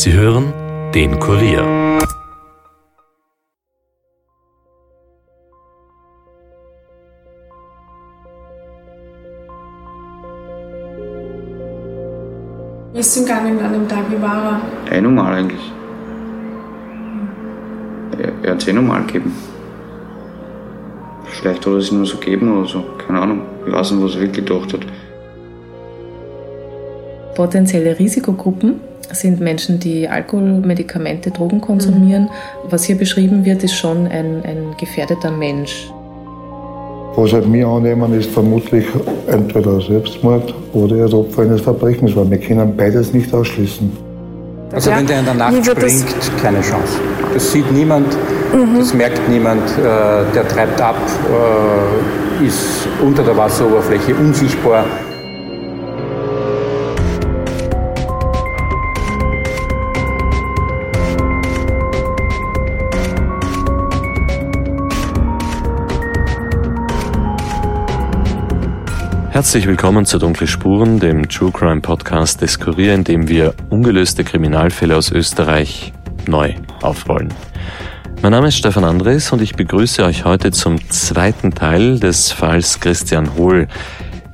Sie hören den Kurier. Ist es ihm gegangen an dem Tag? Wie war er? Eh normal eigentlich. Er, er hat es eh normal gegeben. Vielleicht hat er es nur so gegeben oder so. Keine Ahnung. Ich weiß nicht, was er wirklich gedacht hat. Potenzielle Risikogruppen sind Menschen, die Alkohol, Medikamente, Drogen konsumieren. Was hier beschrieben wird, ist schon ein, ein gefährdeter Mensch. Was halt wir annehmen, ist vermutlich entweder Selbstmord oder das Opfer eines Verbrechens, weil wir können beides nicht ausschließen. Also wenn der in der Nacht springt, keine Chance. Das sieht niemand, das merkt niemand, äh, der treibt ab, äh, ist unter der Wasseroberfläche unsichtbar. Herzlich willkommen zu Dunkle Spuren, dem True Crime Podcast des Kurier, in dem wir ungelöste Kriminalfälle aus Österreich neu aufrollen. Mein Name ist Stefan Andres und ich begrüße euch heute zum zweiten Teil des Falls Christian Hohl.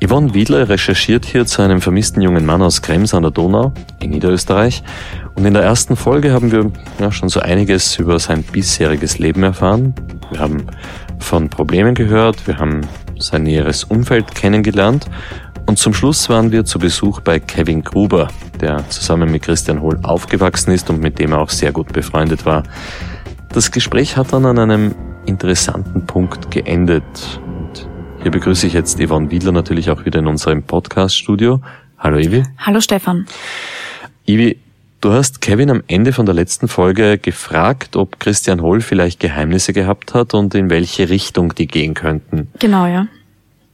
Yvonne Wiedler recherchiert hier zu einem vermissten jungen Mann aus Krems an der Donau in Niederösterreich. Und in der ersten Folge haben wir ja, schon so einiges über sein bisheriges Leben erfahren. Wir haben von Problemen gehört, wir haben sein näheres Umfeld kennengelernt und zum Schluss waren wir zu Besuch bei Kevin Gruber, der zusammen mit Christian Hohl aufgewachsen ist und mit dem er auch sehr gut befreundet war. Das Gespräch hat dann an einem interessanten Punkt geendet. Und hier begrüße ich jetzt Yvonne Wiedler natürlich auch wieder in unserem Podcast-Studio. Hallo Ivi. Hallo Stefan. Ivi, du hast Kevin am Ende von der letzten Folge gefragt, ob Christian Hohl vielleicht Geheimnisse gehabt hat und in welche Richtung die gehen könnten. Genau, ja.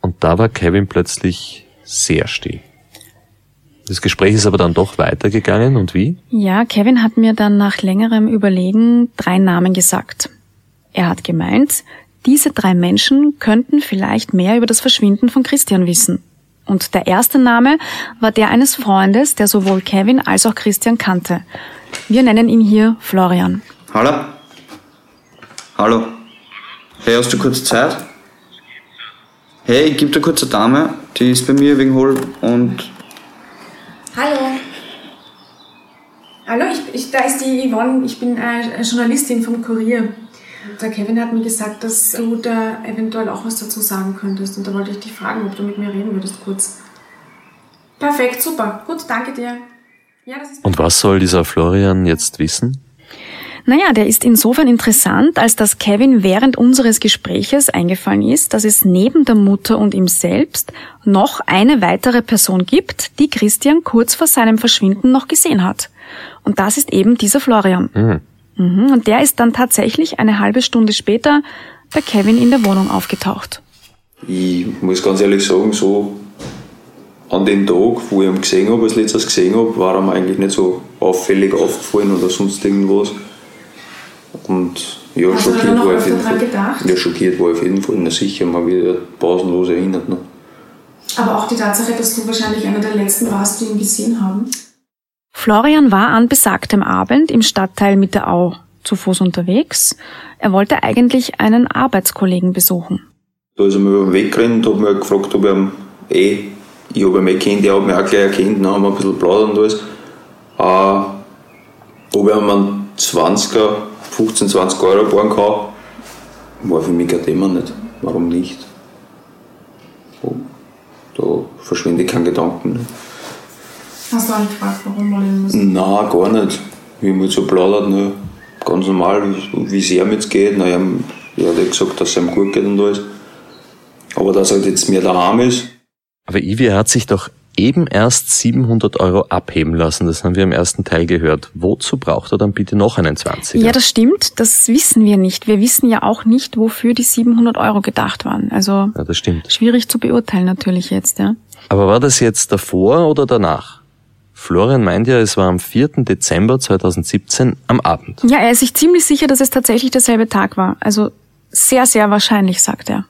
Und da war Kevin plötzlich sehr still. Das Gespräch ist aber dann doch weitergegangen und wie? Ja, Kevin hat mir dann nach längerem Überlegen drei Namen gesagt. Er hat gemeint, diese drei Menschen könnten vielleicht mehr über das Verschwinden von Christian wissen. Und der erste Name war der eines Freundes, der sowohl Kevin als auch Christian kannte. Wir nennen ihn hier Florian. Hallo? Hallo? Hey, hast du kurz Zeit? Hey, ich gebe dir kurz eine Dame, die ist bei mir wegen Hol und Hallo. Hallo, ich, ich, da ist die Yvonne, ich bin äh, Journalistin vom Kurier. Der Kevin hat mir gesagt, dass du da eventuell auch was dazu sagen könntest. Und da wollte ich dich fragen, ob du mit mir reden würdest kurz. Perfekt, super. Gut, danke dir. Ja, das ist Und was soll dieser Florian jetzt wissen? Naja, der ist insofern interessant, als dass Kevin während unseres Gespräches eingefallen ist, dass es neben der Mutter und ihm selbst noch eine weitere Person gibt, die Christian kurz vor seinem Verschwinden noch gesehen hat. Und das ist eben dieser Florian. Mhm. Mhm, und der ist dann tatsächlich eine halbe Stunde später bei Kevin in der Wohnung aufgetaucht. ich muss ganz ehrlich sagen, so an dem Tag, wo ich ihn gesehen habe, als letztes gesehen habe, war er mir eigentlich nicht so auffällig aufgefallen oder sonst irgendwas. Und ja, Hast schockiert war ich auf jeden Fall. gedacht? Ja, schockiert war ich auf jeden Fall. Na sicher, mal wieder pausenlos erinnert. Ne? Aber auch die Tatsache, dass du wahrscheinlich einer der letzten warst, die ihn gesehen haben. Florian war an besagtem Abend im Stadtteil Mitterau zu Fuß unterwegs. Er wollte eigentlich einen Arbeitskollegen besuchen. Da ist er mir über den Weg gerannt hat mich gefragt, ob ihn eh, ich habe ihn kennt, er hat mich auch gleich erkannt, dann haben wir ein bisschen plaudert und alles. Äh, ob ich ihm einen 20er, 15, 20 Euro borgen kann, war für mich kein Thema nicht. Warum nicht? Da verschwinde ich keinen Gedanken. Nicht. Hast du auch nicht gefragt, warum wollen ihn müssen? Nein, gar nicht. Wir haben so plaudert, ne? ganz normal, wie es ihm jetzt geht. Na, er, er hat ja gesagt, dass es ihm gut geht und alles. Aber dass er halt jetzt mehr daheim ist, Aber Ivi hat sich doch eben erst 700 Euro abheben lassen. Das haben wir im ersten Teil gehört. Wozu braucht er dann bitte noch einen 20er? Ja, das stimmt. Das wissen wir nicht. Wir wissen ja auch nicht, wofür die 700 Euro gedacht waren. Also ja, das stimmt. schwierig zu beurteilen natürlich jetzt, ja. Aber war das jetzt davor oder danach? Florian meint ja, es war am 4. Dezember 2017 am Abend. Ja, er ist sich ziemlich sicher, dass es tatsächlich derselbe Tag war. Also sehr, sehr wahrscheinlich, sagt er.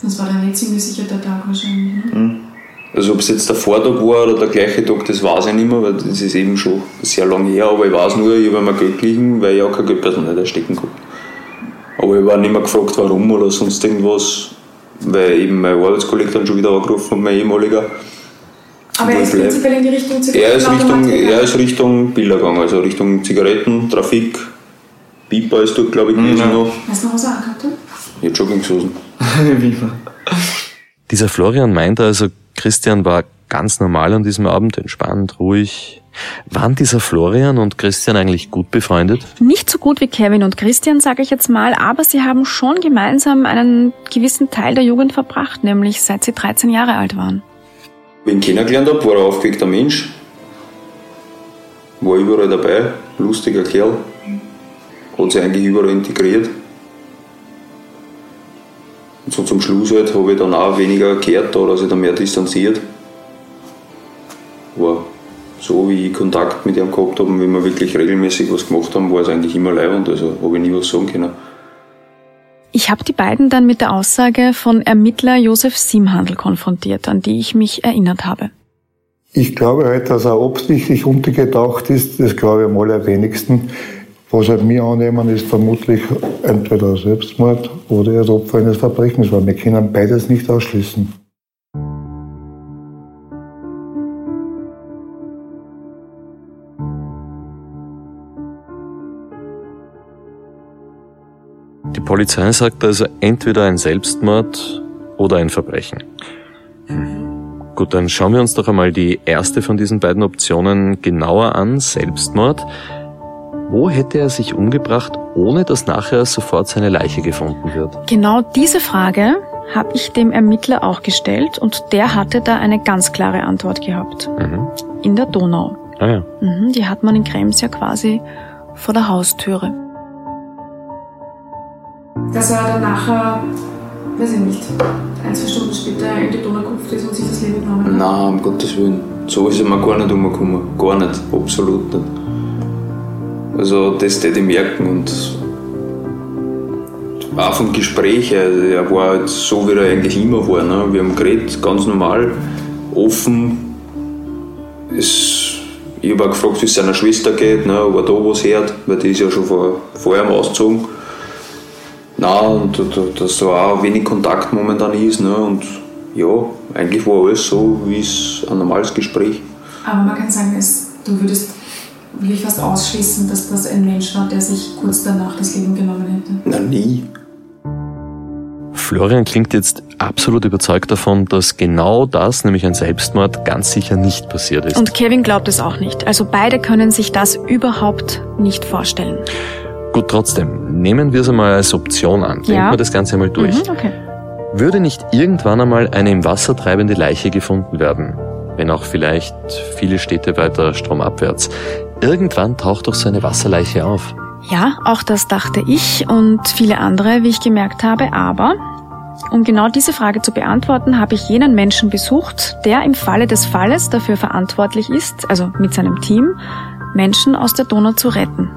Das war dann nicht ziemlich sicher der Tag wahrscheinlich. Ne? Also ob es jetzt der Vortag war oder der gleiche Tag, das weiß ich nicht mehr, weil das ist eben schon sehr lange her, aber ich weiß nur, ich habe mir Geld geliehen, weil ich auch kein Geld nicht erstecken konnte. Aber ich war nicht mehr gefragt, warum oder sonst irgendwas, weil eben mein Arbeitskollege dann schon wieder angerufen hat, mein ehemaliger. Aber er ist prinzipiell in die Richtung Zigaretten? Er ist Richtung, er ist Richtung Bilder gegangen, also Richtung Zigaretten, Trafik, Piper ist dort, glaube ich, gewesen mhm. noch. Weißt du noch, was er angehabt hat? Ja, Jogginghosen. Dieser Florian meinte also, Christian war ganz normal an diesem Abend, entspannt, ruhig. Waren dieser Florian und Christian eigentlich gut befreundet? Nicht so gut wie Kevin und Christian, sage ich jetzt mal, aber sie haben schon gemeinsam einen gewissen Teil der Jugend verbracht, nämlich seit sie 13 Jahre alt waren. Ich ihn kennengelernt habe, war ein aufgeweckter Mensch. War überall dabei, lustiger Kerl. Hat sich eigentlich überall integriert. Und so zum Schluss halt habe ich dann auch weniger gehört oder sich dann mehr distanziert. Aber so wie ich Kontakt mit ihm gehabt habe, wie wir wirklich regelmäßig was gemacht haben, war es eigentlich immer leibend, also habe ich nie was sagen können. Ich habe die beiden dann mit der Aussage von Ermittler Josef Simhandel konfrontiert, an die ich mich erinnert habe. Ich glaube halt, dass er absichtlich untergetaucht ist, das glaube ich am allerwenigsten. Was halt mir annehmen, ist vermutlich entweder Selbstmord oder das Opfer eines Verbrechens, weil wir können beides nicht ausschließen. Polizei sagt also entweder ein Selbstmord oder ein Verbrechen. Gut, dann schauen wir uns doch einmal die erste von diesen beiden Optionen genauer an, Selbstmord. Wo hätte er sich umgebracht, ohne dass nachher sofort seine Leiche gefunden wird? Genau diese Frage habe ich dem Ermittler auch gestellt und der hatte da eine ganz klare Antwort gehabt. Mhm. In der Donau. Ah ja. Mhm, die hat man in Krems ja quasi vor der Haustüre. Dass er dann nachher, weiß ich nicht, ein, zwei Stunden später in die Donau ist und sich das Leben genommen hat? Nein, um Gottes Willen. So ist er mir gar nicht umgekommen. Gar nicht. Absolut nicht. Also das hätte ich merken und auch vom Gespräch her, er war halt so, wie er eigentlich immer war. Ne? Wir haben geredet, ganz normal, offen. Es, ich habe auch gefragt, wie es seiner Schwester geht, ne, ob er da was hört, weil die ist ja schon vor, vorher ausgezogen. Nein, und dass da auch wenig Kontakt momentan ist. Ne, und ja, eigentlich war alles so, wie es ein normales Gespräch. Aber man kann sagen, du würdest will ich fast ausschließen, dass das ein Mensch war, der sich kurz danach das Leben genommen hätte. Na nie. Florian klingt jetzt absolut überzeugt davon, dass genau das, nämlich ein Selbstmord, ganz sicher nicht passiert ist. Und Kevin glaubt es auch nicht. Also beide können sich das überhaupt nicht vorstellen. Gut, trotzdem, nehmen wir es einmal als Option an. Denken ja. wir das Ganze einmal durch. Mhm, okay. Würde nicht irgendwann einmal eine im Wasser treibende Leiche gefunden werden, wenn auch vielleicht viele Städte weiter stromabwärts, Irgendwann taucht doch so eine Wasserleiche auf. Ja, auch das dachte ich und viele andere, wie ich gemerkt habe, aber um genau diese Frage zu beantworten, habe ich jenen Menschen besucht, der im Falle des Falles dafür verantwortlich ist, also mit seinem Team, Menschen aus der Donau zu retten.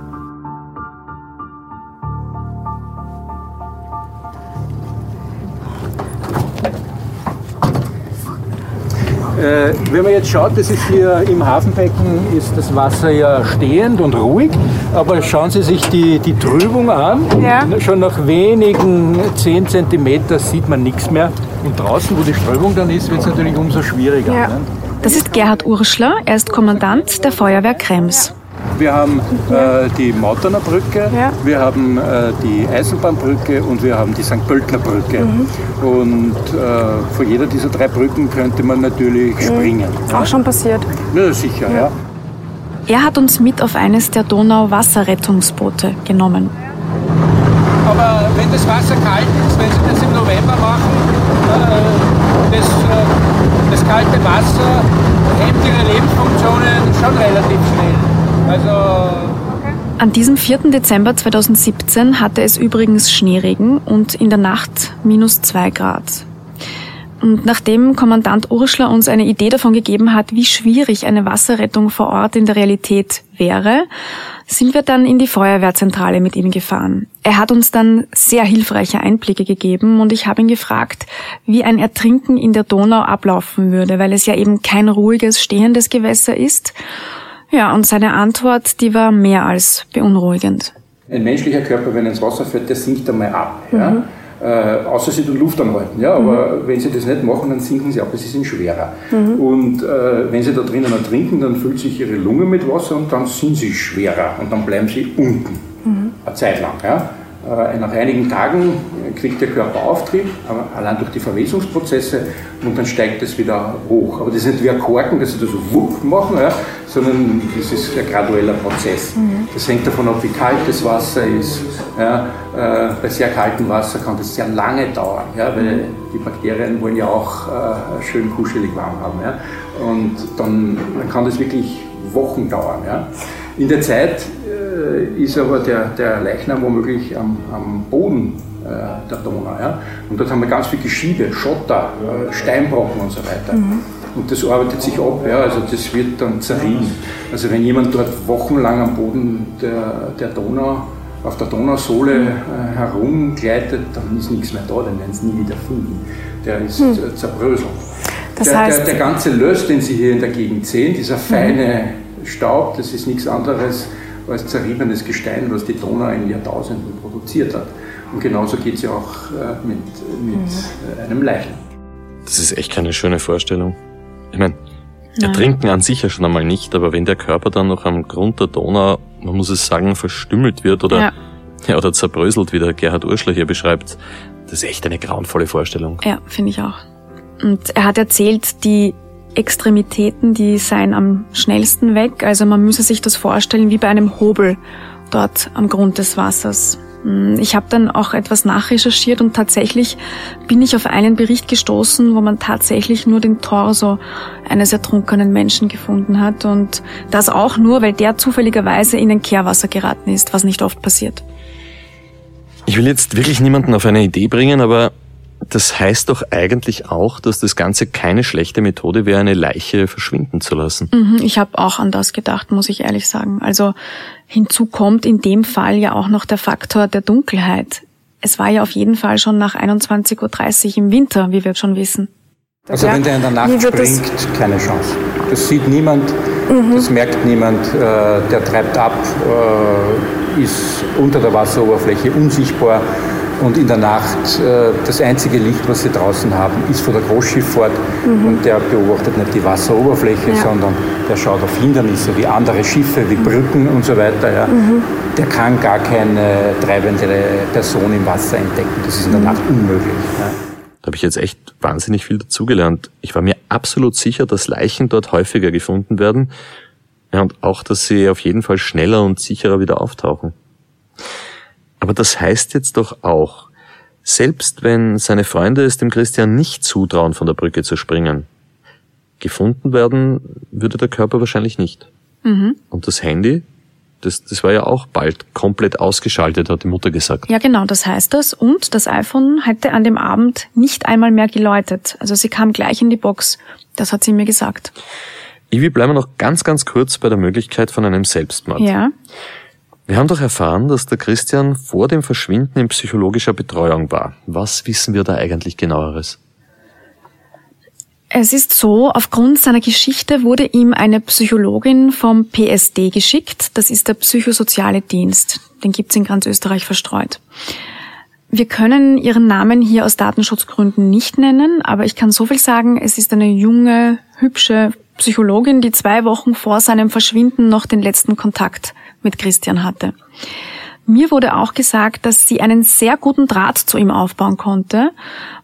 Äh, wenn man jetzt schaut, das ist hier im Hafenbecken, ist das Wasser ja stehend und ruhig, aber schauen Sie sich die, die Trübung an. Ja. Schon nach wenigen 10 cm sieht man nichts mehr. Und draußen, wo die Strömung dann ist, wird es natürlich umso schwieriger. Ja. Ne? Das ist Gerhard Urschler, er ist Kommandant der Feuerwehr Krems. Wir haben äh, die Mauterner Brücke, ja. wir haben äh, die Eisenbahnbrücke und wir haben die St. Pöltner Brücke. Mhm. Und äh, vor jeder dieser drei Brücken könnte man natürlich mhm. springen. Auch ja? schon passiert. Ja, sicher, ja. ja. Er hat uns mit auf eines der Donau-Wasserrettungsboote genommen. Aber wenn das Wasser kalt ist, wenn Sie das im November machen, äh, das, äh, das kalte Wasser hemmt Ihre Lebensfunktionen schon relativ schnell. Also. An diesem 4. Dezember 2017 hatte es übrigens Schneeregen und in der Nacht minus 2 Grad. Und nachdem Kommandant Urschler uns eine Idee davon gegeben hat, wie schwierig eine Wasserrettung vor Ort in der Realität wäre, sind wir dann in die Feuerwehrzentrale mit ihm gefahren. Er hat uns dann sehr hilfreiche Einblicke gegeben und ich habe ihn gefragt, wie ein Ertrinken in der Donau ablaufen würde, weil es ja eben kein ruhiges, stehendes Gewässer ist. Ja, und seine Antwort, die war mehr als beunruhigend. Ein menschlicher Körper, wenn er ins Wasser fällt, der sinkt einmal ab. Ja? Mhm. Äh, außer sie tun Luft anhalten. Ja? Aber mhm. wenn sie das nicht machen, dann sinken sie ab, sie sind schwerer. Mhm. Und äh, wenn sie da drinnen ertrinken, dann füllt sich ihre Lunge mit Wasser und dann sind sie schwerer und dann bleiben sie unten. Mhm. Eine Zeit lang. Ja? Äh, nach einigen Tagen kriegt der Körper Auftrieb, allein durch die Verwesungsprozesse und dann steigt es wieder hoch. Aber das ist nicht wie ein Korken, dass sie das so wupp machen, ja, sondern das ist ein gradueller Prozess. Mhm. Das hängt davon ab, wie kalt das Wasser ist. Ja, äh, bei sehr kaltem Wasser kann das sehr lange dauern, ja, weil mhm. die Bakterien wollen ja auch äh, schön kuschelig warm haben. Ja. Und dann, dann kann das wirklich Wochen dauern. Ja. In der Zeit äh, ist aber der, der Leichnam womöglich am, am Boden äh, der Donau. Ja? Und dort haben wir ganz viel Geschiebe, Schotter, äh, Steinbrocken und so weiter. Mhm. Und das arbeitet sich ab, ja? also das wird dann zerrieben. Also wenn jemand dort wochenlang am Boden der, der Donau, auf der Donausohle äh, herumgleitet, dann ist nichts mehr da, den werden sie nie wieder finden. Der ist mhm. zerbröselt. Das der, heißt, der, der, ganze Löss, den Sie hier in der Gegend sehen, dieser feine mhm. Staub, das ist nichts anderes als zerriebenes Gestein, was die Donau in Jahrtausenden produziert hat. Und genauso geht es ja auch äh, mit, mit mhm. Äh, einem Leichnam. Das ist echt keine schöne Vorstellung. Ich meine, ertrinken an sich ja schon einmal nicht, aber wenn der Körper dann noch am Grund der Donau, man muss es sagen, verstümmelt wird oder, ja. ja oder zerbröselt, wie der Gerhard Urschler hier beschreibt, das ist echt eine grauenvolle Vorstellung. Ja, finde ich auch. Und er hat erzählt, die Extremitäten, die seien am schnellsten weg. Also man müsse sich das vorstellen wie bei einem Hobel dort am Grund des Wassers. Hm, ich habe dann auch etwas nachrecherchiert und tatsächlich bin ich auf einen Bericht gestoßen, wo man tatsächlich nur den Torso eines ertrunkenen Menschen gefunden hat und das auch nur, weil der zufälligerweise in ein Kehrwasser geraten ist, was nicht oft passiert. Ich will jetzt wirklich niemanden auf eine Idee bringen, aber das heißt doch eigentlich auch, dass das Ganze keine schlechte Methode wäre, eine Leiche verschwinden zu lassen. Mhm, ich habe auch an das gedacht, muss ich ehrlich sagen. Also hinzu kommt in dem Fall ja auch noch der Faktor der Dunkelheit. Es war ja auf jeden Fall schon nach 21.30 Uhr im Winter, wie wir schon wissen. Also ja, wenn der in der Nacht springt, keine Chance. Das sieht niemand, mhm. das merkt niemand, äh, der treibt ab, äh, ist unter der Wasseroberfläche unsichtbar und in der Nacht äh, das einzige Licht, was sie draußen haben, ist von der Großschifffahrt mhm. und der beobachtet nicht die Wasseroberfläche, ja. sondern der schaut auf Hindernisse wie andere Schiffe, wie Brücken und so weiter. Ja. Mhm. Der kann gar keine treibende Person im Wasser entdecken. Das ist in der mhm. Nacht unmöglich. Ja. Da habe ich jetzt echt wahnsinnig viel dazugelernt. Ich war mir absolut sicher, dass Leichen dort häufiger gefunden werden ja, und auch, dass sie auf jeden Fall schneller und sicherer wieder auftauchen. Aber das heißt jetzt doch auch, selbst wenn seine Freunde es dem Christian nicht zutrauen, von der Brücke zu springen, gefunden werden würde der Körper wahrscheinlich nicht. Mhm. Und das Handy, das, das war ja auch bald komplett ausgeschaltet, hat die Mutter gesagt. Ja, genau, das heißt das. Und das iPhone hätte an dem Abend nicht einmal mehr geläutet. Also sie kam gleich in die Box. Das hat sie mir gesagt. Ivi, bleiben wir noch ganz, ganz kurz bei der Möglichkeit von einem Selbstmord. Ja. Wir haben doch erfahren, dass der Christian vor dem Verschwinden in psychologischer Betreuung war. Was wissen wir da eigentlich genaueres? Es ist so, aufgrund seiner Geschichte wurde ihm eine Psychologin vom PSD geschickt. Das ist der psychosoziale Dienst. Den gibt's in ganz Österreich verstreut. Wir können ihren Namen hier aus Datenschutzgründen nicht nennen, aber ich kann so viel sagen, es ist eine junge, hübsche Psychologin, die zwei Wochen vor seinem Verschwinden noch den letzten Kontakt mit Christian hatte. Mir wurde auch gesagt, dass sie einen sehr guten Draht zu ihm aufbauen konnte.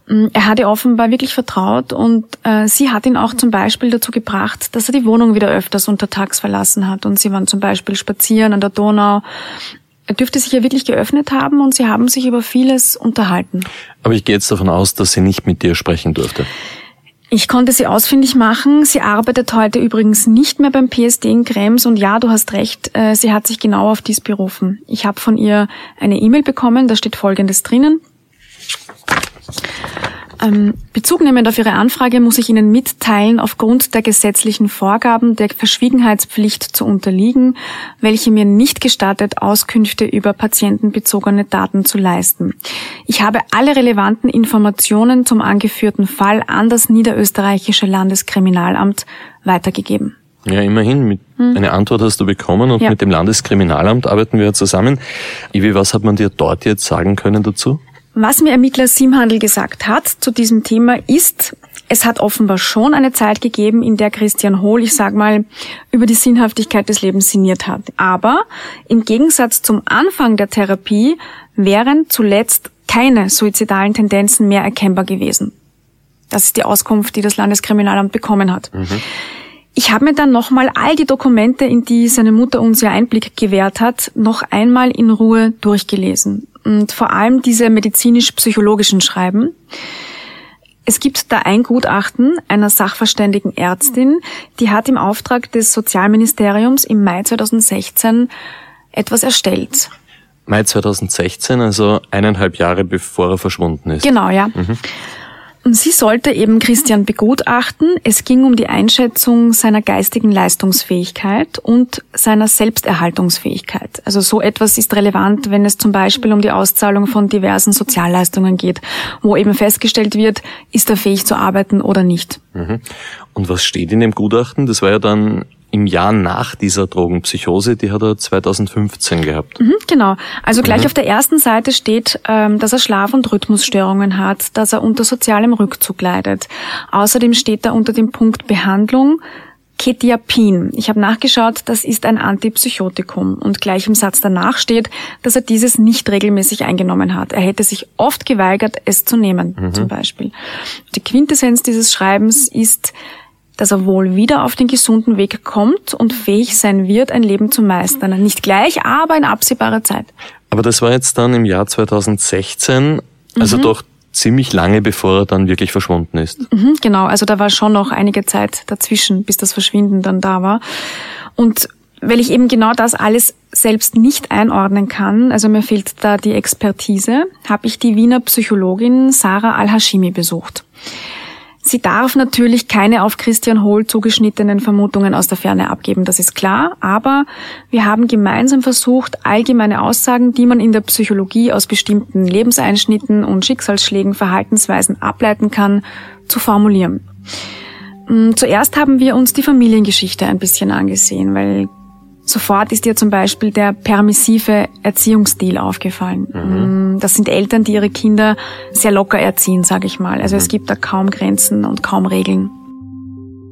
Mm, er hat ihr offenbar wirklich vertraut und äh, sie hat ihn auch zum Beispiel dazu gebracht, dass er die Wohnung wieder öfters untertags verlassen hat. Und sie waren zum Beispiel spazieren an der Donau. Er dürfte sich ja wirklich geöffnet haben und sie haben sich über vieles unterhalten. Aber ich gehe jetzt davon aus, dass sie nicht mit dir sprechen durfte. Ich konnte sie ausfindig machen. Sie arbeitet heute übrigens nicht mehr beim PSD in Krems und ja, du hast recht, äh, sie hat sich genau auf dies berufen. Ich habe von ihr eine E-Mail bekommen, da steht Folgendes drinnen. Ähm, Bezugnehmend auf Ihre Anfrage muss ich Ihnen mitteilen, aufgrund der gesetzlichen Vorgaben der Verschwiegenheitspflicht zu unterliegen, welche mir nicht gestattet, Auskünfte über patientenbezogene Daten zu leisten. Ich habe alle relevanten Informationen zum angeführten Fall an das niederösterreichische Landeskriminalamt weitergegeben. Ja, immerhin. Mit, hm. Eine Antwort hast du bekommen und ja. mit dem Landeskriminalamt arbeiten wir zusammen. Ivi, was hat man dir dort jetzt sagen können dazu? Was mir Ermittler Simhandel gesagt hat zu diesem Thema ist, es hat offenbar schon eine Zeit gegeben, in der Christian Hohl, ich sag mal, über die Sinnhaftigkeit des Lebens sinniert hat. Aber im Gegensatz zum Anfang der Therapie wären zuletzt keine suizidalen Tendenzen mehr erkennbar gewesen. Das ist die Auskunft, die das Landeskriminalamt bekommen hat. Mhm. Ich habe mir dann nochmal all die Dokumente, in die seine Mutter uns ja Einblick gewährt hat, noch einmal in Ruhe durchgelesen. Und vor allem diese medizinisch-psychologischen Schreiben. Es gibt da ein Gutachten einer sachverständigen Ärztin, die hat im Auftrag des Sozialministeriums im Mai 2016 etwas erstellt. Mai 2016, also eineinhalb Jahre bevor er verschwunden ist. Genau, ja. Mhm. Sie sollte eben Christian begutachten. Es ging um die Einschätzung seiner geistigen Leistungsfähigkeit und seiner Selbsterhaltungsfähigkeit. Also so etwas ist relevant, wenn es zum Beispiel um die Auszahlung von diversen Sozialleistungen geht, wo eben festgestellt wird, ist er fähig zu arbeiten oder nicht. Mhm. Und was steht in dem Gutachten? Das war ja dann im Jahr nach dieser Drogenpsychose, die hat er 2015 gehabt. Mhm, genau. Also gleich mhm. auf der ersten Seite steht, ähm, dass er Schlaf- und Rhythmusstörungen hat, dass er unter sozialem Rückzug leidet. Außerdem steht da unter dem Punkt Behandlung Ketiapin. Ich habe nachgeschaut, das ist ein Antipsychotikum. Und gleich im Satz danach steht, dass er dieses nicht regelmäßig eingenommen hat. Er hätte sich oft geweigert, es zu nehmen, mhm. zum Beispiel. Die Quintessenz dieses Schreibens ist, dass er wohl wieder auf den gesunden Weg kommt und fähig sein wird, ein Leben zu meistern. Nicht gleich, aber in absehbarer Zeit. Aber das war jetzt dann im Jahr 2016, also mhm. doch ziemlich lange bevor er dann wirklich verschwunden ist. Mhm, genau, also da war schon noch einige Zeit dazwischen, bis das Verschwinden dann da war. Und weil ich eben genau das alles selbst nicht einordnen kann, also mir fehlt da die Expertise, habe ich die Wiener Psychologin Sarah Al-Hashimi besucht. Sie darf natürlich keine auf Christian Hohl zugeschnittenen Vermutungen aus der Ferne abgeben, das ist klar, aber wir haben gemeinsam versucht, allgemeine Aussagen, die man in der Psychologie aus bestimmten Lebenseinschnitten und Schicksalsschlägen, Verhaltensweisen ableiten kann, zu formulieren. Mm, zuerst haben wir uns die Familiengeschichte ein bisschen angesehen, weil Sofort ist dir zum Beispiel der permissive Erziehungsstil aufgefallen. Mhm. Mm, das sind Eltern, die ihre Kinder sehr locker erziehen, sage ich mal. Also mhm. es gibt da kaum Grenzen und kaum Regeln.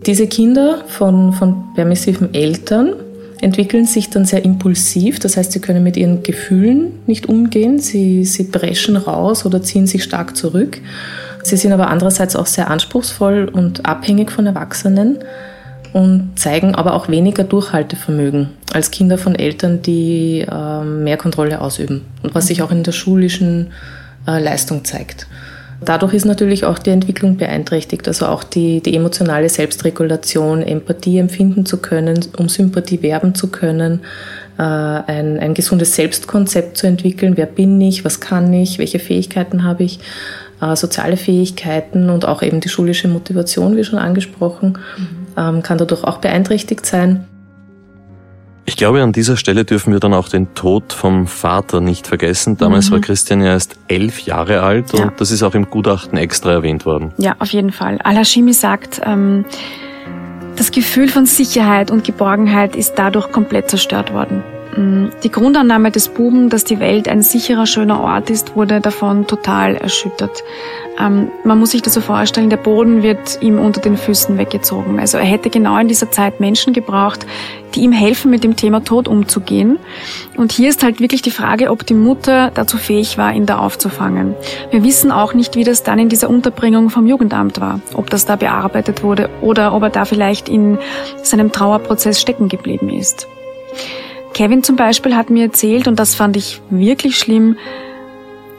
Diese Kinder von, von permissiven Eltern entwickeln sich dann sehr impulsiv. Das heißt, sie können mit ihren Gefühlen nicht umgehen. Sie, sie brechen raus oder ziehen sich stark zurück. Sie sind aber andererseits auch sehr anspruchsvoll und abhängig von Erwachsenen und zeigen aber auch weniger Durchhaltevermögen als Kinder von Eltern, die äh, mehr Kontrolle ausüben und was sich auch in der schulischen äh, Leistung zeigt. Dadurch ist natürlich auch die Entwicklung beeinträchtigt, also auch die, die emotionale Selbstregulation, Empathie empfinden zu können, um Sympathie werben zu können, äh, ein, ein gesundes Selbstkonzept zu entwickeln. Wer bin ich? Was kann ich? Welche Fähigkeiten habe ich? Äh, soziale Fähigkeiten und auch eben die schulische Motivation, wie schon angesprochen. Mhm ähm, kann dadurch auch beeinträchtigt sein. Ich glaube, an dieser Stelle dürfen wir dann auch den Tod vom Vater nicht vergessen. Damals mhm. war Christian ja erst elf Jahre alt und ja. das ist auch im Gutachten extra erwähnt worden. Ja, auf jeden Fall. Al-Hashimi sagt, ähm, das Gefühl von Sicherheit und Geborgenheit ist dadurch komplett zerstört worden. Mm, die Grundannahme des Buben, dass die Welt ein sicherer, schöner Ort ist, wurde davon total erschüttert. Ähm, man muss sich das so vorstellen, der Boden wird ihm unter den Füßen weggezogen. Also er hätte genau in dieser Zeit Menschen gebraucht, die ihm helfen, mit dem Thema Tod umzugehen. Und hier ist halt wirklich die Frage, ob die Mutter dazu fähig war, ihn da aufzufangen. Wir wissen auch nicht, wie das dann in dieser Unterbringung vom Jugendamt war. Ob das da bearbeitet wurde oder ob er da vielleicht in seinem Trauerprozess stecken geblieben ist. Kevin zum Beispiel hat mir erzählt, und das fand ich wirklich schlimm,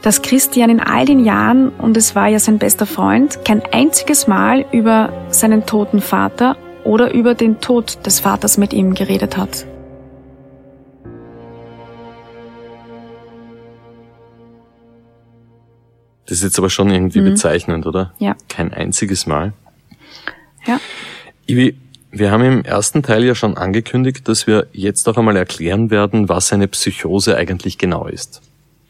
dass Christian in all den Jahren, und es war ja sein bester Freund, kein einziges Mal über seinen toten Vater oder über den Tod des Vaters mit ihm geredet hat. Das ist jetzt aber schon irgendwie mhm. bezeichnend, oder? Ja. Kein einziges Mal. Ja. Ivi, wir haben im ersten Teil ja schon angekündigt, dass wir jetzt auch einmal erklären werden, was eine Psychose eigentlich genau ist.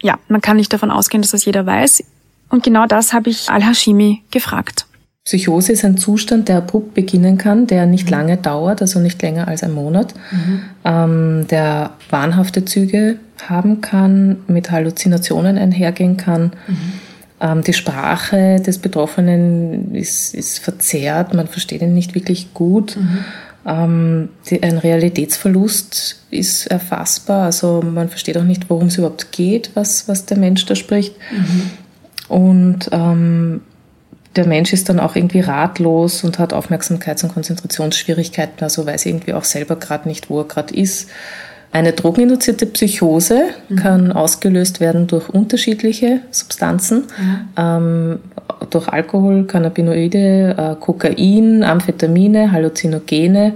Ja, man kann nicht davon ausgehen, dass das jeder weiß. Und genau das habe ich Al-Hashimi gefragt. Psychose ist ein Zustand, der abrupt beginnen kann, der nicht lange dauert, also nicht länger als ein Monat, mhm. ähm, der wahnhafte Züge haben kann, mit Halluzinationen einhergehen kann. Mhm. Ähm, die Sprache des Betroffenen ist, ist verzerrt, man versteht ihn nicht wirklich gut. Mhm. Ähm, ein Realitätsverlust ist erfassbar, also man versteht auch nicht, worum es überhaupt geht, was, was der Mensch da spricht. Mhm. Und ähm, der Mensch ist dann auch irgendwie ratlos und hat Aufmerksamkeits- und Konzentrationsschwierigkeiten, also weiß irgendwie auch selber gerade nicht, wo er gerade ist. Eine drogeninduzierte Psychose mhm. kann ausgelöst werden durch unterschiedliche Substanzen, mhm. ähm, durch Alkohol, Cannabinoide, äh, Kokain, Amphetamine, Halluzinogene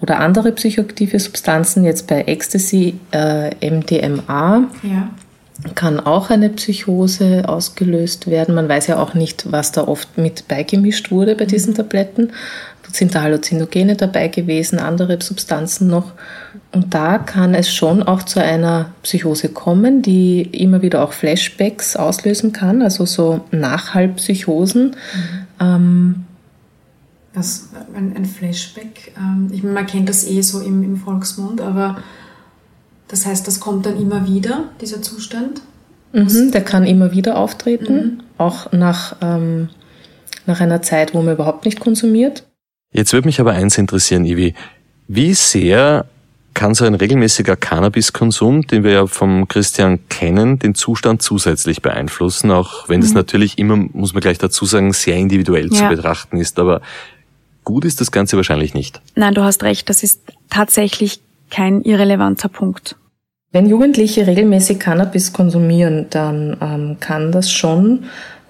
oder andere psychoaktive Substanzen, jetzt bei Ecstasy äh, MDMA. Ja kann auch eine Psychose ausgelöst werden. Man weiß ja auch nicht, was da oft mit beigemischt wurde bei diesen mhm. Tabletten. Sind da Halluzinogene dabei gewesen, andere Substanzen noch. Und da kann es schon auch zu einer Psychose kommen, die immer wieder auch Flashbacks auslösen kann, also so Nachhalbpsychosen. Mhm. Ähm, was, ein, ein Flashback, ähm, ich meine, man kennt das eh so im, im Volksmund, aber das heißt, das kommt dann immer wieder, dieser Zustand? Mhm, der kann immer wieder auftreten, mhm. auch nach, ähm, nach einer Zeit, wo man überhaupt nicht konsumiert. Jetzt würde mich aber eins interessieren, Ivi. Wie sehr kann so ein regelmäßiger Cannabiskonsum, den wir ja vom Christian kennen, den Zustand zusätzlich beeinflussen, auch wenn mhm. das natürlich immer, muss man gleich dazu sagen, sehr individuell ja. zu betrachten ist. Aber gut ist das Ganze wahrscheinlich nicht. Nein, du hast recht, das ist tatsächlich kein irrelevanter Punkt. Wenn Jugendliche regelmäßig Cannabis konsumieren, dann ähm, kann das schon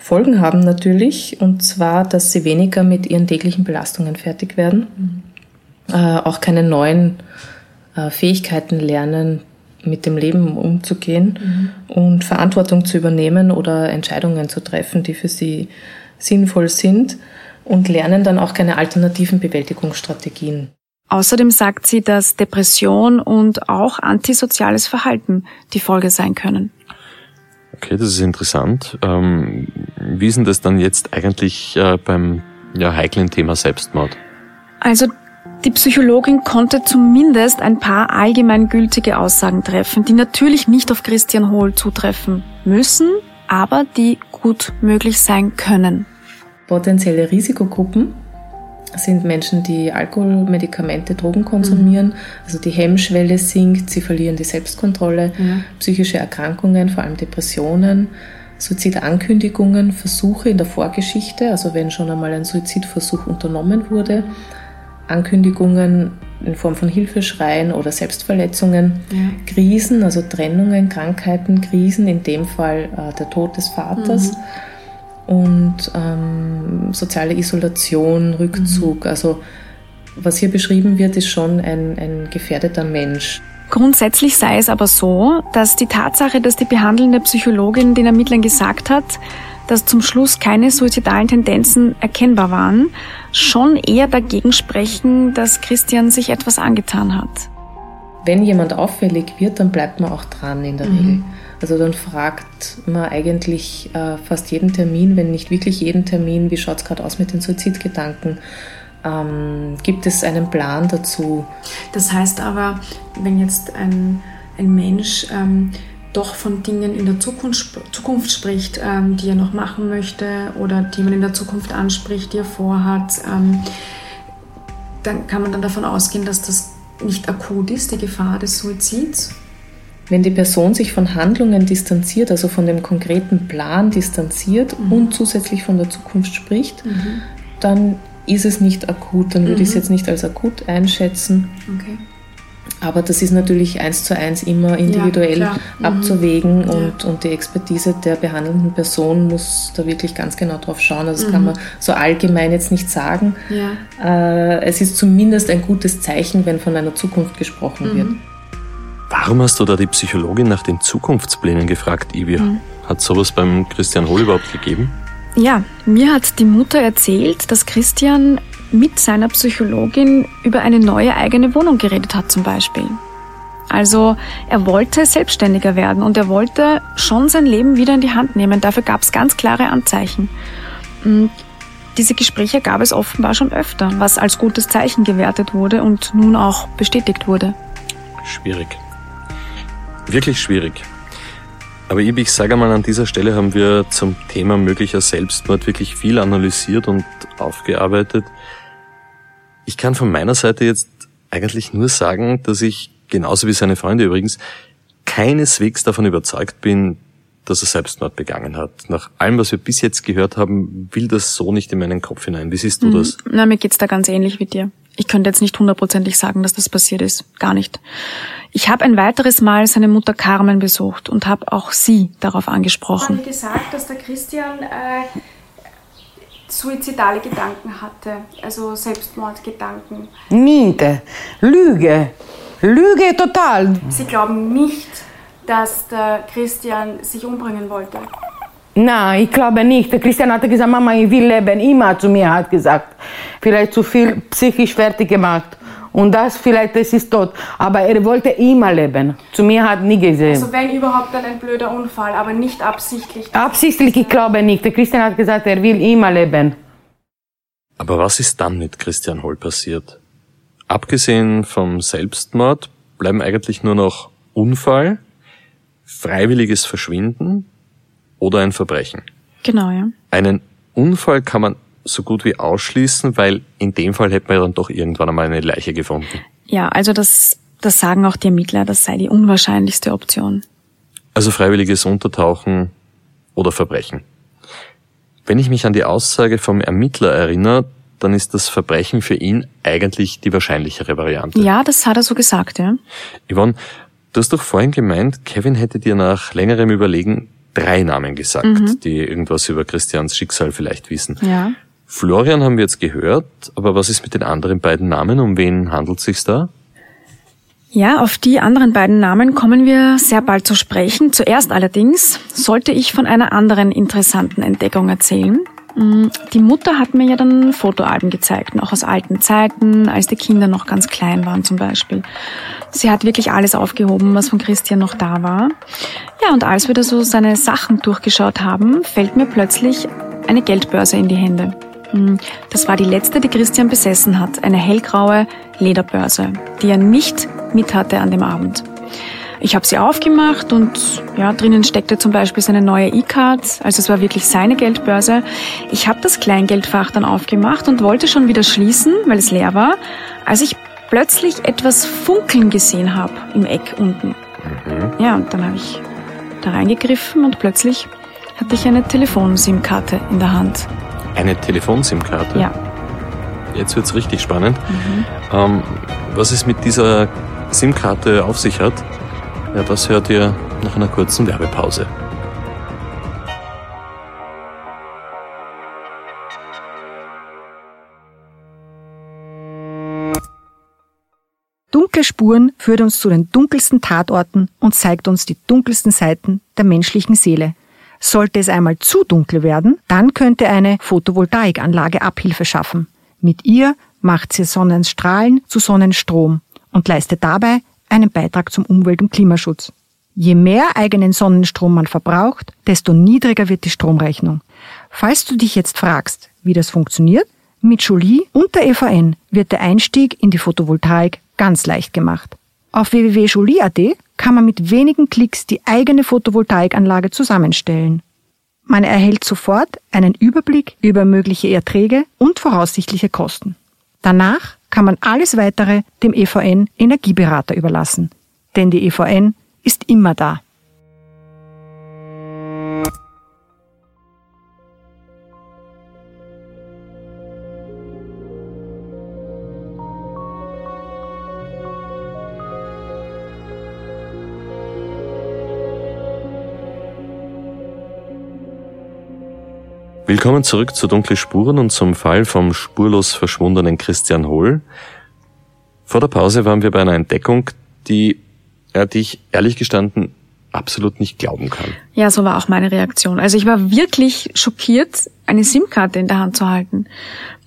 Folgen haben natürlich, und zwar, dass sie weniger mit ihren täglichen Belastungen fertig werden, mhm. äh, auch keine neuen äh, Fähigkeiten lernen, mit dem Leben umzugehen mhm. und Verantwortung zu übernehmen oder Entscheidungen zu treffen, die für sie sinnvoll sind und lernen dann auch keine alternativen Bewältigungsstrategien. Außerdem sagt sie, dass Depression und auch antisoziales Verhalten die Folge sein können. Okay, das ist interessant. Ähm, wie ist denn das dann jetzt eigentlich äh, beim ja, heiklen Thema Selbstmord? Also die Psychologin konnte zumindest ein paar allgemeingültige Aussagen treffen, die natürlich nicht auf Christian Hohl zutreffen müssen, aber die gut möglich sein können. Potenzielle Risikogruppen sind Menschen, die Alkohol, Medikamente, Drogen konsumieren. Mhm. Also die Hemmschwelle sinkt, sie verlieren die Selbstkontrolle, mhm. psychische Erkrankungen, vor allem Depressionen, Suizidankündigungen, Versuche in der Vorgeschichte, also wenn schon einmal ein Suizidversuch unternommen wurde, Ankündigungen in Form von Hilfeschreien oder Selbstverletzungen, ja. Krisen, also Trennungen, Krankheiten, Krisen, in dem Fall äh, der Tod des Vaters. Mhm und ähm, soziale Isolation, Rückzug. Mhm. Also was hier beschrieben wird, ist schon ein, ein gefährdeter Mensch. Grundsätzlich sei es aber so, dass die Tatsache, dass die behandelnde Psychologin den Ermittlern gesagt hat, dass zum Schluss keine suizidalen Tendenzen erkennbar waren, schon eher dagegen sprechen, dass Christian sich etwas angetan hat. Wenn jemand auffällig wird, dann bleibt man auch dran in der mhm. Regel. Also dann fragt man eigentlich äh, fast jeden Termin, wenn nicht wirklich jeden Termin, wie schaut es gerade aus mit den Suizidgedanken? Ähm, gibt es einen Plan dazu? Das heißt aber, wenn jetzt ein, ein Mensch ähm, doch von Dingen in der Zukunft, Zukunft spricht, ähm, die er noch machen möchte oder die man in der Zukunft anspricht, die er vorhat, ähm, dann kann man dann davon ausgehen, dass das nicht akut ist, die Gefahr des Suizids wenn die Person sich von Handlungen distanziert, also von dem konkreten Plan distanziert mhm. und zusätzlich von der Zukunft spricht, mhm. dann ist es nicht akut. Dann würde mhm. ich es jetzt nicht als akut einschätzen. Okay. Aber das ist natürlich eins zu eins immer individuell ja, mhm. abzuwägen mhm. und, ja. und die Expertise der behandelnden Person muss da wirklich ganz genau drauf schauen. Also das kann mhm. man so allgemein jetzt nicht sagen. Ja. Äh, es ist zumindest ein gutes Zeichen, wenn von einer Zukunft gesprochen wird. Warum hast du da die Psychologin nach den Zukunftsplänen gefragt, Ivi? Mhm. Hat sowas beim Christian Hohl überhaupt gegeben? Ja, mir hat die Mutter erzählt, dass Christian mit seiner Psychologin über eine neue eigene Wohnung geredet hat zum Beispiel. Also er wollte selbstständiger werden und er wollte schon sein Leben wieder in die Hand nehmen. Dafür gab es ganz klare Anzeichen. Und diese Gespräche gab es offenbar schon öfter, was als gutes Zeichen gewertet wurde und nun auch bestätigt wurde. Schwierig. Wirklich schwierig. Aber ich sage mal, an dieser Stelle haben wir zum Thema möglicher Selbstmord wirklich viel analysiert und aufgearbeitet. Ich kann von meiner Seite jetzt eigentlich nur sagen, dass ich, genauso wie seine Freunde übrigens, keineswegs davon überzeugt bin, dass er Selbstmord begangen hat. Nach allem, was wir bis jetzt gehört haben, will das so nicht in meinen Kopf hinein. Wie siehst du mhm. das? Na, mir geht's da ganz ähnlich wie dir. Ich könnte jetzt nicht hundertprozentig sagen, dass das passiert ist. Gar nicht. Ich habe ein weiteres Mal seine Mutter Carmen besucht und habe auch sie darauf angesprochen. Ich habe gesagt, dass der Christian äh, suizidale Gedanken hatte, also Selbstmordgedanken. Niente. Lüge. Lüge total. Sie glauben nicht, dass der Christian sich umbringen wollte. Nein, ich glaube nicht. Der Christian hat gesagt, Mama, ich will leben. Immer zu mir hat gesagt. Vielleicht zu viel psychisch fertig gemacht. Und das vielleicht, das ist tot. Aber er wollte immer leben. Zu mir hat nie gesehen. Also wenn überhaupt dann ein blöder Unfall, aber nicht absichtlich. Absichtlich, ich glaube nicht. Der Christian hat gesagt, er will immer leben. Aber was ist dann mit Christian Holl passiert? Abgesehen vom Selbstmord bleiben eigentlich nur noch Unfall, freiwilliges Verschwinden oder ein Verbrechen. Genau, ja. Einen Unfall kann man so gut wie ausschließen, weil in dem Fall hätte man ja dann doch irgendwann einmal eine Leiche gefunden. Ja, also das, das sagen auch die Ermittler, das sei die unwahrscheinlichste Option. Also freiwilliges Untertauchen oder Verbrechen. Wenn ich mich an die Aussage vom Ermittler erinnere, dann ist das Verbrechen für ihn eigentlich die wahrscheinlichere Variante. Ja, das hat er so gesagt, ja. Yvonne, du hast doch vorhin gemeint, Kevin hätte dir nach längerem Überlegen drei Namen gesagt, mhm. die irgendwas über Christians Schicksal vielleicht wissen. Ja. Florian haben wir jetzt gehört, aber was ist mit den anderen beiden Namen? Um wen handelt es sich da? Ja, auf die anderen beiden Namen kommen wir sehr bald zu sprechen. Zuerst allerdings sollte ich von einer anderen interessanten Entdeckung erzählen. Mm, die Mutter hat mir ja dann Fotoalben gezeigt, auch aus alten Zeiten, als die Kinder noch ganz klein waren zum Beispiel. Sie hat wirklich alles aufgehoben, was von Christian noch da war. Ja, und als wir da so seine Sachen durchgeschaut haben, fällt mir plötzlich eine Geldbörse in die Hände. Mm, das war die letzte, die Christian besessen hat, eine hellgraue Lederbörse, die er nicht mit hatte an dem Abend. Ich habe sie aufgemacht und ja, drinnen steckte zum Beispiel seine neue E-Card, also es war wirklich seine Geldbörse. Ich habe das Kleingeldfach dann aufgemacht und wollte schon wieder schließen, weil es leer war, als ich plötzlich etwas funkeln gesehen habe im Eck unten. Mhm. Ja, und dann habe ich da reingegriffen und plötzlich hatte ich eine Telefon-SIM-Karte in der Hand. Eine Telefon-SIM-Karte? Ja. Jetzt wird's richtig spannend. Mhm. Ähm, was es mit dieser SIM-Karte auf sich hat, ja, das hört ihr nach einer kurzen Werbepause. Dunkle Spuren führt uns zu den dunkelsten Tatorten und zeigt uns die dunkelsten Seiten der menschlichen Seele. Sollte es einmal zu dunkel werden, dann könnte eine Photovoltaikanlage Abhilfe schaffen. Mit ihr macht sie Sonnenstrahlen zu Sonnenstrom und leistet dabei einen Beitrag zum Umwelt- und Klimaschutz. Je mehr eigenen Sonnenstrom man verbraucht, desto niedriger wird die Stromrechnung. Falls du dich jetzt fragst, wie das funktioniert, mit Jolie und der EVN wird der Einstieg in die Photovoltaik ganz leicht gemacht. Auf www.jolie.at kann man mit wenigen Klicks die eigene Photovoltaikanlage zusammenstellen. Man erhält sofort einen Überblick über mögliche Erträge und voraussichtliche Kosten. Danach kann man alles weitere dem EVN Energieberater überlassen. Denn die EVN ist immer da. Willkommen zurück zu Dunkle Spuren und zum Fall vom spurlos verschwundenen Christian Hohl. Vor der Pause waren wir bei einer Entdeckung, die ja, die ich ehrlich gestanden absolut nicht glauben kann. Ja, so war auch meine Reaktion. Also ich war wirklich schockiert, eine SIM-Karte in der Hand zu halten.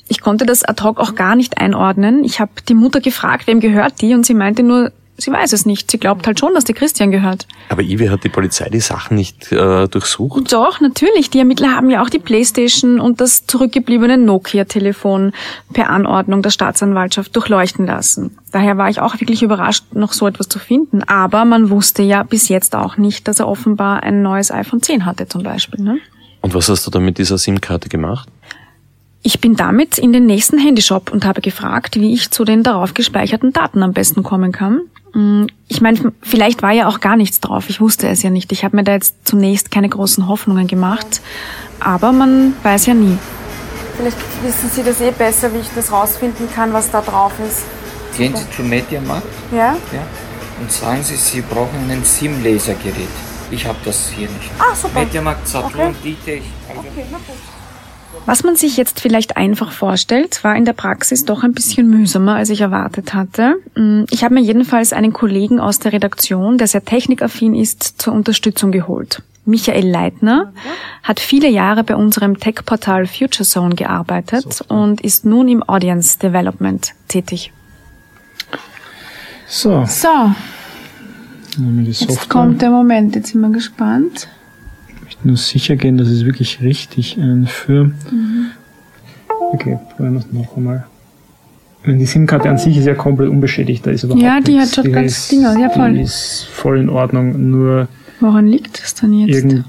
Ich konnte das ad hoc auch gar nicht einordnen. Ich habe die Mutter gefragt, wem gehört die, und sie meinte nur, sie weiß es nicht. Sie glaubt halt schon, dass der Christian gehört. Aber Ivi hat die Polizei die Sachen nicht äh, durchsucht? Doch, natürlich. Die Ermittler haben ja auch die Playstation und das zurückgebliebene Nokia-Telefon per Anordnung der Staatsanwaltschaft durchleuchten lassen. Daher war ich auch wirklich überrascht, noch so etwas zu finden. Aber man wusste ja bis jetzt auch nicht, dass er offenbar ein neues iPhone 10 hatte zum Beispiel. Ne? Und was hast du dann mit dieser SIM-Karte gemacht? Ich bin damit in den nächsten Handyshop und habe gefragt, wie ich zu den darauf gespeicherten Daten am besten kommen kann. Mm, ich meine, vielleicht war ja auch gar nichts drauf. Ich wusste es ja nicht. Ich habe mir da jetzt zunächst keine großen Hoffnungen gemacht. Aber man weiß ja nie. Vielleicht wissen Sie das eh besser, wie ich das rausfinden kann, was da drauf ist. Gehen Sie zu Mediamarkt Ja? ja, und sagen Sie, Sie brauchen ein SIM-Lasergerät. Ich habe das hier nicht. Ah, super. Mediamarkt, Saturn, Okay. Dieter, ich also Okay, na gut. Was man sich jetzt vielleicht einfach vorstellt, war in der Praxis doch ein bisschen mühsamer, als ich erwartet hatte. Mm, Ich habe mir jedenfalls einen Kollegen aus der Redaktion, der sehr technikaffin ist, zur Unterstützung geholt. Michael Leitner hat viele Jahre bei unserem Tech-Portal FutureZone gearbeitet und ist nun im Audience Development tätig. So, So, jetzt kommt der Moment, jetzt sind wir gespannt. Ich nur sicher gehen, dass es wirklich richtig einführe. Mhm. Okay, probieren wir es noch einmal. Wenn Die SIM-Karte an sich ist ja komplett unbeschädigt, da ist überhaupt Ja, die nichts. hat schon ganz Dinger, ja, voll. Die ist voll in Ordnung, nur Woran liegt es denn jetzt? irgend...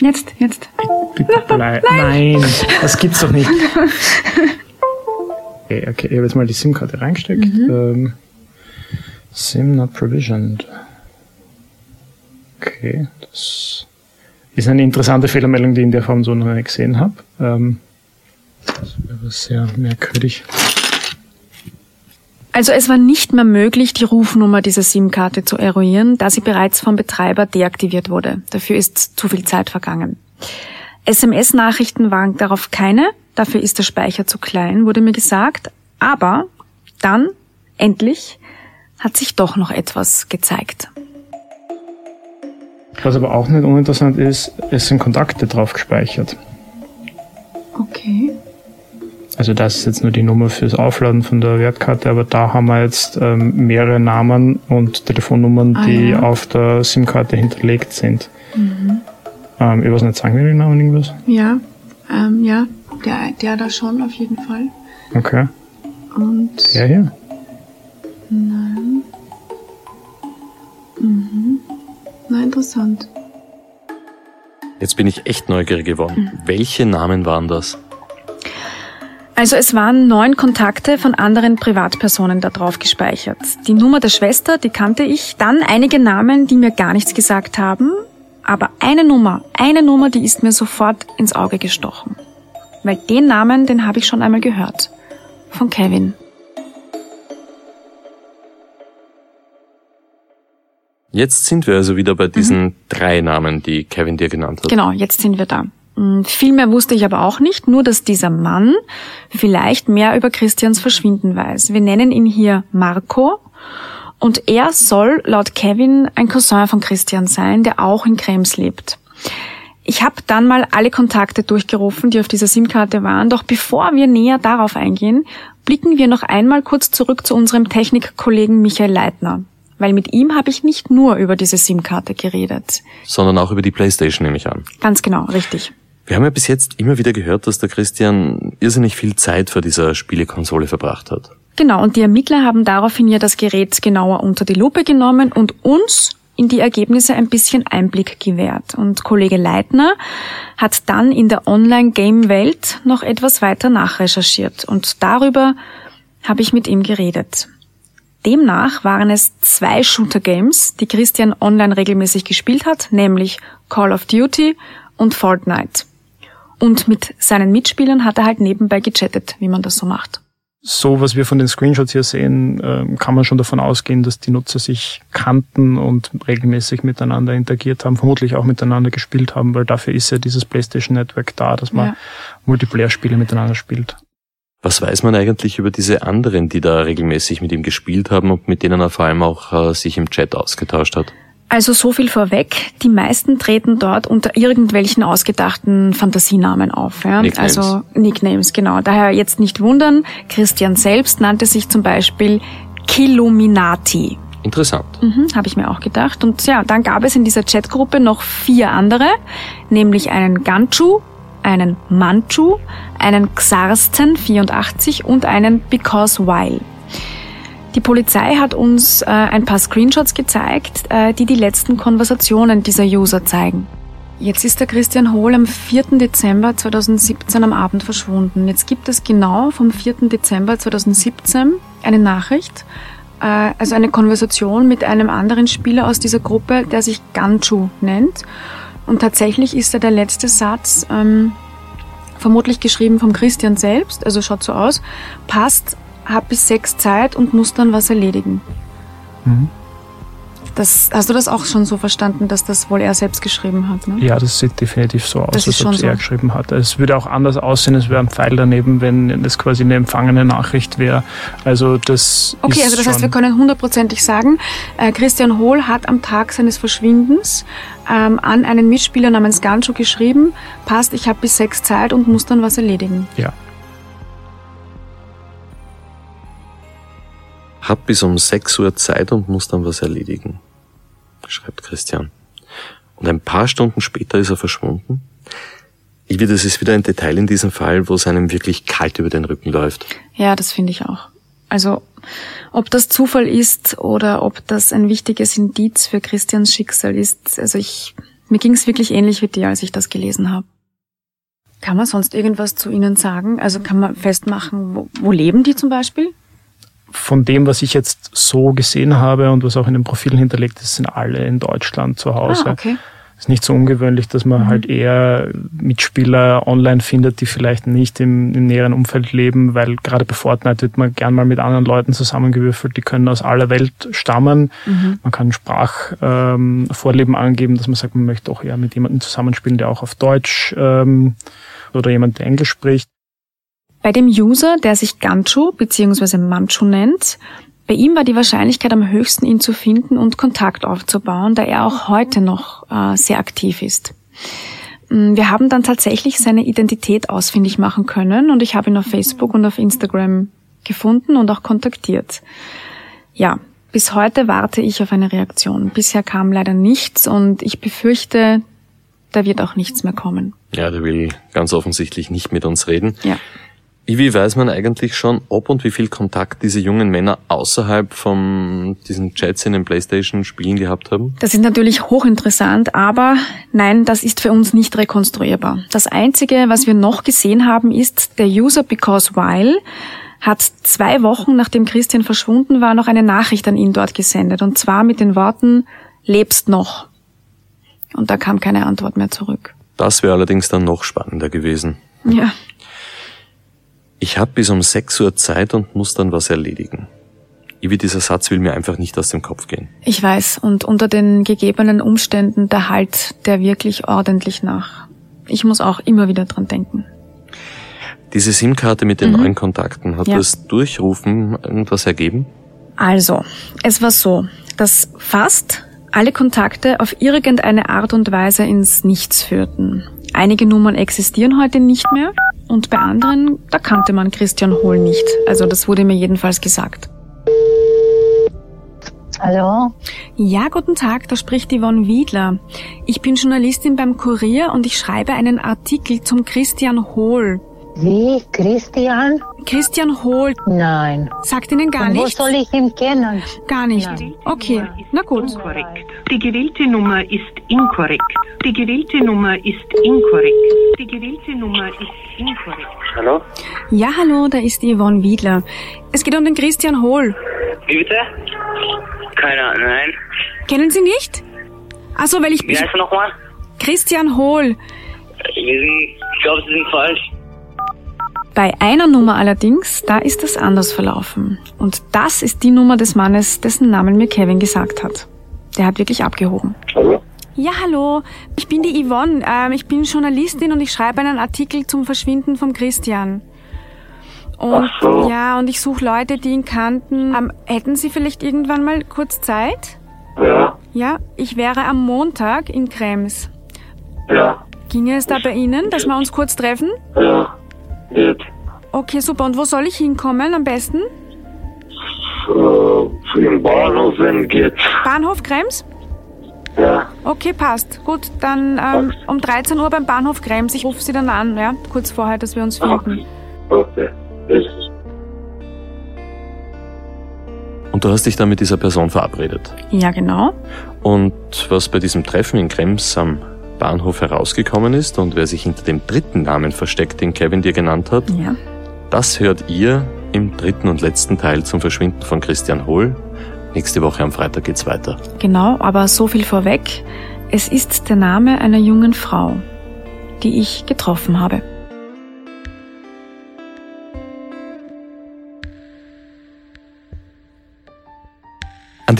Jetzt, jetzt. Bitte bleib. Nein, das gibt's doch nicht. Okay, okay, ich habe jetzt mal die SIM-Karte reingesteckt. Mhm. Ähm, SIM not provisioned. Okay, das ist eine interessante Fehlermeldung, die ich in der Form so noch nicht gesehen habe. Ähm, das wäre sehr merkwürdig. Also es war nicht mehr möglich, die Rufnummer dieser SIM-Karte zu eruieren, da sie bereits vom Betreiber deaktiviert wurde. Dafür ist zu viel Zeit vergangen. SMS-Nachrichten waren darauf keine, dafür ist der Speicher zu klein, wurde mir gesagt. Aber dann, endlich, hat sich doch noch etwas gezeigt. Was aber auch nicht uninteressant ist, es sind Kontakte drauf gespeichert. Okay. Also das ist jetzt nur die Nummer fürs Aufladen von der Wertkarte, aber da haben wir jetzt ähm, mehrere Namen und Telefonnummern, Ah, die ja. auf der SIM-Karte hinterlegt sind. Mhm. Ähm, ich weiß nicht, sagen wir den Namen irgendwas? Ja, ähm, ja, der, der da schon auf jeden Fall. Okay. Und Der hier? nein. Mhm. Na, interessant. Jetzt bin ich echt neugierig geworden. Welche Namen waren das? Also es waren neun Kontakte von anderen Privatpersonen da drauf gespeichert. Die Nummer der Schwester, die kannte ich. Dann einige Namen, die mir gar nichts gesagt haben. Aber eine Nummer, eine Nummer, die ist mir sofort ins Auge gestochen. Weil den Namen, den habe ich schon einmal gehört. Von Kevin. Jetzt sind wir also wieder bei diesen drei Namen, die Kevin dir genannt hat. Genau, jetzt sind wir da. Hm, Viel mehr wusste ich aber auch nicht, nur dass dieser Mann vielleicht mehr über Christians Verschwinden weiß. Wir nennen ihn hier Marco und er soll laut Kevin ein Cousin von Christian sein, der auch in Krems lebt. Ich habe dann mal alle Kontakte durchgerufen, die auf dieser SIM-Karte waren, doch bevor wir näher darauf eingehen, blicken wir noch einmal kurz zurück zu unserem Technikkollegen Michael Leitner. Weil mit ihm habe ich nicht nur über diese SIM-Karte geredet. Sondern auch über die Playstation nehme ich an. Ganz genau, richtig. Wir haben ja bis jetzt immer wieder gehört, dass der Christian irrsinnig viel Zeit vor dieser Spielekonsole verbracht hat. Genau, und die Ermittler haben daraufhin ja das Gerät genauer unter die Lupe genommen und uns in die Ergebnisse ein bisschen Einblick gewährt. Und Kollege Leitner hat dann in der Online-Game-Welt noch etwas weiter nachrecherchiert und darüber habe ich mit ihm geredet. Demnach waren es zwei Shooter-Games, die Christian online regelmäßig gespielt hat, nämlich Call of Duty und Fortnite. Und mit seinen Mitspielern hat er halt nebenbei gechattet, wie man das so macht. So, was wir von den Screenshots hier sehen, ähm, kann man schon davon ausgehen, dass die Nutzer sich kannten und regelmäßig miteinander interagiert haben, vermutlich auch miteinander gespielt haben, weil dafür ist ja dieses PlayStation Network da, dass man Ja. Multiplayer-Spiele miteinander spielt. Was weiß man eigentlich über diese anderen, die da regelmäßig mit ihm gespielt haben und mit denen er vor allem auch äh, sich im Chat ausgetauscht hat? Also so viel vorweg. Die meisten treten dort unter irgendwelchen ausgedachten Fantasienamen auf. Ja? Nicknames. Also Nicknames, genau. Daher jetzt nicht wundern. Christian selbst nannte sich zum Beispiel Killuminati. Interessant. Mhm, Habe ich mir auch gedacht. Und ja, dann gab es in dieser Chatgruppe noch vier andere, nämlich einen Ganchu, einen Manchu, einen Xarsten 84 und einen Because While. Die Polizei hat uns äh, ein paar Screenshots gezeigt, äh, die die letzten Konversationen dieser User zeigen. Jetzt ist der Christian Hohl am 4. Dezember 2017 am Abend verschwunden. Jetzt gibt es genau vom 4. Dezember 2017 eine Nachricht, äh, also eine Konversation mit einem anderen Spieler aus dieser Gruppe, der sich Ganchu nennt. Und tatsächlich ist da der letzte Satz ähm, vermutlich geschrieben vom Christian selbst, also schaut so aus, passt, hab bis sechs Zeit und muss dann was erledigen. Mhm. Das, hast du das auch schon so verstanden, dass das wohl er selbst geschrieben hat? Ne? Ja, das sieht definitiv so aus, Das als ob es schon er so. geschrieben hat. Es würde auch anders aussehen, es wäre ein Pfeil daneben, wenn das quasi eine empfangene Nachricht wäre. Also das Okay, also das heißt, wir können hundertprozentig sagen, äh, Christian Hohl hat am Tag seines Verschwindens ähm, an einen Mitspieler namens Gancho geschrieben, passt, ich habe bis sechs Zeit und muss dann was erledigen. Ja. Hab bis um 6 Uhr Zeit und muss dann was erledigen, schreibt Christian. Und ein paar Stunden später ist er verschwunden. Ich will, das ist wieder ein Detail in diesem Fall, wo es einem wirklich kalt über den Rücken läuft. Ja, das finde ich auch. Also, ob das Zufall ist oder ob das ein wichtiges Indiz für Christians Schicksal ist, also ich, mir ging es wirklich ähnlich wie dir, als ich das gelesen habe. Kann man sonst irgendwas zu ihnen sagen? Also kann man festmachen, wo, wo leben die zum Beispiel? Von dem, was ich jetzt so gesehen habe und was auch in den Profilen hinterlegt ist, sind alle in Deutschland zu Hause. Ah, okay. ist nicht so ungewöhnlich, dass man halt eher Mitspieler online findet, die vielleicht nicht im, im näheren Umfeld leben, weil gerade bei Fortnite wird man gern mal mit anderen Leuten zusammengewürfelt, die können aus aller Welt stammen. Mhm. Man kann Sprachvorleben ähm, angeben, dass man sagt, man möchte auch eher mit jemandem zusammenspielen, der auch auf Deutsch ähm, oder jemand, der Englisch spricht. Bei dem User, der sich Gancho bzw. Manchu nennt, bei ihm war die Wahrscheinlichkeit am höchsten, ihn zu finden und Kontakt aufzubauen, da er auch heute noch äh, sehr aktiv ist. Mm, Wir haben dann tatsächlich seine Identität ausfindig machen können und ich habe ihn auf Facebook und auf Instagram gefunden und auch kontaktiert. Ja, bis heute warte ich auf eine Reaktion. Bisher kam leider nichts und ich befürchte, da wird auch nichts mehr kommen. Ja, der will ganz offensichtlich nicht mit uns reden. Ja. Wie weiß man eigentlich schon, ob und wie viel Kontakt diese jungen Männer außerhalb von diesen Chats in den Playstation-Spielen gehabt haben? Das ist natürlich hochinteressant, aber nein, das ist für uns nicht rekonstruierbar. Das Einzige, was wir noch gesehen haben, ist, der User Because While hat zwei Wochen nachdem Christian verschwunden war, noch eine Nachricht an ihn dort gesendet. Und zwar mit den Worten, lebst noch. Und da kam keine Antwort mehr zurück. Das wäre allerdings dann noch spannender gewesen. Ja, Ich habe bis um 6 Uhr Zeit und muss dann was erledigen. Ivi, dieser Satz will mir einfach nicht aus dem Kopf gehen. ich weiß. Und unter den gegebenen Umständen, da halt der wirklich ordentlich nach. Ich muss auch immer wieder dran denken. Diese SIM-Karte mit den Mhm. neuen Kontakten, hat Ja. das Durchrufen irgendwas ergeben? Also, es war so, dass fast alle Kontakte auf irgendeine Art und Weise ins Nichts führten. Einige Nummern existieren heute nicht mehr und bei anderen, da kannte man Christian Hohl nicht. Also das wurde mir jedenfalls gesagt. Hallo? Ja, guten Tag, da spricht Yvonne Wiedler. Ich bin Journalistin beim Kurier und ich schreibe einen Artikel zum Christian Hohl. Wie? Christian? Christian Hohl. Nein. Sagt Ihnen gar Und wo nichts? soll ich ihn kennen? Gar nicht. Nein. Okay, na gut. Die gewählte Nummer ist inkorrekt. Die gewählte Nummer ist inkorrekt. Die gewählte Nummer ist inkorrekt. Hallo? Ja, hallo, da ist Yvonne Wiedler. Es geht um den Christian Hohl. Wie bitte? Keine Ahnung, nein. Kennen Sie nicht? Achso, weil ich... Wie heißt er nochmal? Christian Hohl. Wir sind, ich glaube, Sie sind falsch. Bei einer Nummer allerdings, da ist es anders verlaufen. Und das ist die Nummer des Mannes, dessen Namen mir Kevin gesagt hat. Der hat wirklich abgehoben. Hallo? Ja, hallo. Ich bin die Yvonne. Ähm, ich bin Journalistin und ich schreibe einen Artikel zum Verschwinden vom Christian. Und so. ja, und ich suche Leute, die ihn kannten. Ähm, hätten Sie vielleicht irgendwann mal kurz Zeit? Ja. Ja, ich wäre am Montag in Krems. Ja. Ginge es da bei Ihnen, dass wir uns kurz treffen? Ja. Geht. Okay, super. Und wo soll ich hinkommen am besten? Äh, Im Bahnhof, wenn geht. Bahnhof Krems? Ja. Okay, passt. Gut, dann ähm, um 13 Uhr beim Bahnhof Krems. Ich rufe Sie dann an, ja? Kurz vorher, dass wir uns finden. Okay. Und du hast dich dann mit dieser Person verabredet. Ja, genau. Und was bei diesem Treffen in Krems am Bahnhof herausgekommen ist und wer sich hinter dem dritten Namen versteckt, den Kevin dir genannt hat, ja. das hört ihr im dritten und letzten Teil zum Verschwinden von Christian Hohl. Nächste Woche am Freitag geht's weiter. Genau, aber so viel vorweg. Es ist der Name einer jungen Frau, die ich getroffen habe.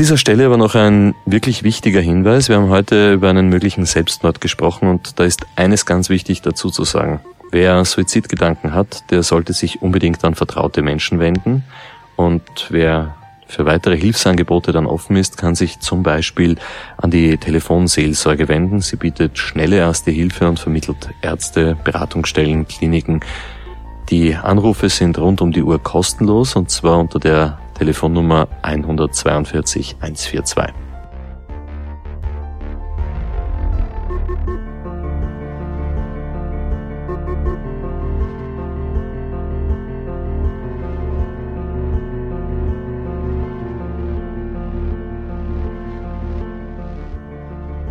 Dieser Stelle aber noch ein wirklich wichtiger Hinweis. Wir haben heute über einen möglichen Selbstmord gesprochen und da ist eines ganz wichtig dazu zu sagen. Wer Suizidgedanken hat, der sollte sich unbedingt an vertraute Menschen wenden und wer für weitere Hilfsangebote dann offen ist, kann sich zum Beispiel an die Telefonseelsorge wenden. Sie bietet schnelle erste Hilfe und vermittelt Ärzte, Beratungsstellen, Kliniken. Die Anrufe sind rund um die Uhr kostenlos und zwar unter der Telefonnummer 142 142.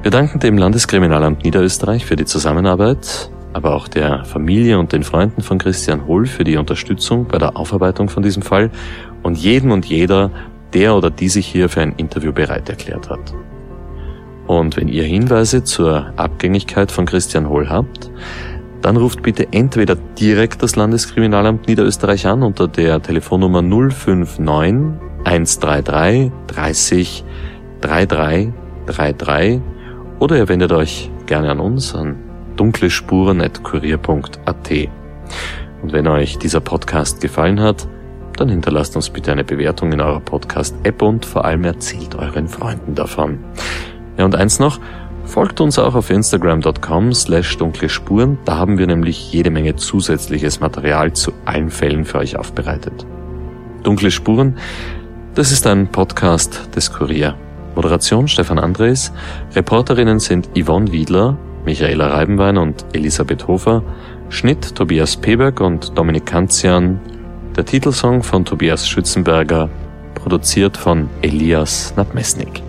Wir danken dem Landeskriminalamt Niederösterreich für die Zusammenarbeit, aber auch der Familie und den Freunden von Christian Hohl für die Unterstützung bei der Aufarbeitung von diesem Fall und jedem und jeder, der oder die sich hier für ein Interview bereit erklärt hat. Und wenn ihr Hinweise zur Abgängigkeit von Christian Hohl habt, dann ruft bitte entweder direkt das Landeskriminalamt Niederösterreich an unter der Telefonnummer 059 133 30 33 33 oder ihr wendet euch gerne an uns an dunklespuren.kurier.at. Und wenn euch dieser Podcast gefallen hat, dann hinterlasst uns bitte eine Bewertung in eurer Podcast-App und vor allem erzählt euren Freunden davon. Ja, und eins noch, folgt uns auch auf instagram.com slash dunkle Spuren, da haben wir nämlich jede Menge zusätzliches Material zu allen Fällen für euch aufbereitet. Dunkle Spuren, das ist ein Podcast des Kurier. Moderation Stefan Andres, Reporterinnen sind Yvonne Wiedler, Michaela Reibenwein und Elisabeth Hofer, Schnitt Tobias Peberg und Dominik Kanzian, der Titelsong von Tobias Schützenberger, produziert von Elias Nabmesnik.